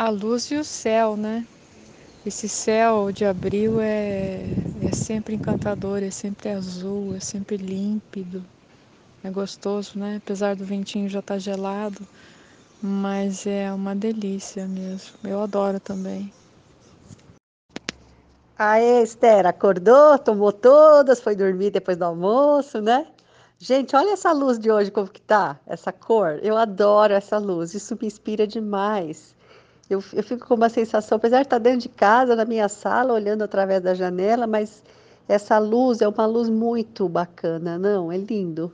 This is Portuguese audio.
A luz e o céu, né? Esse céu de abril é, é sempre encantador, é sempre azul, é sempre límpido. É gostoso, né? Apesar do ventinho já estar tá gelado, mas é uma delícia mesmo. Eu adoro também. Aê, Esther, acordou, tomou todas, foi dormir depois do almoço, né? Gente, olha essa luz de hoje como que tá, essa cor. Eu adoro essa luz, isso me inspira demais. Eu, eu fico com uma sensação, apesar de estar dentro de casa, na minha sala, olhando através da janela, mas essa luz é uma luz muito bacana, não? É lindo.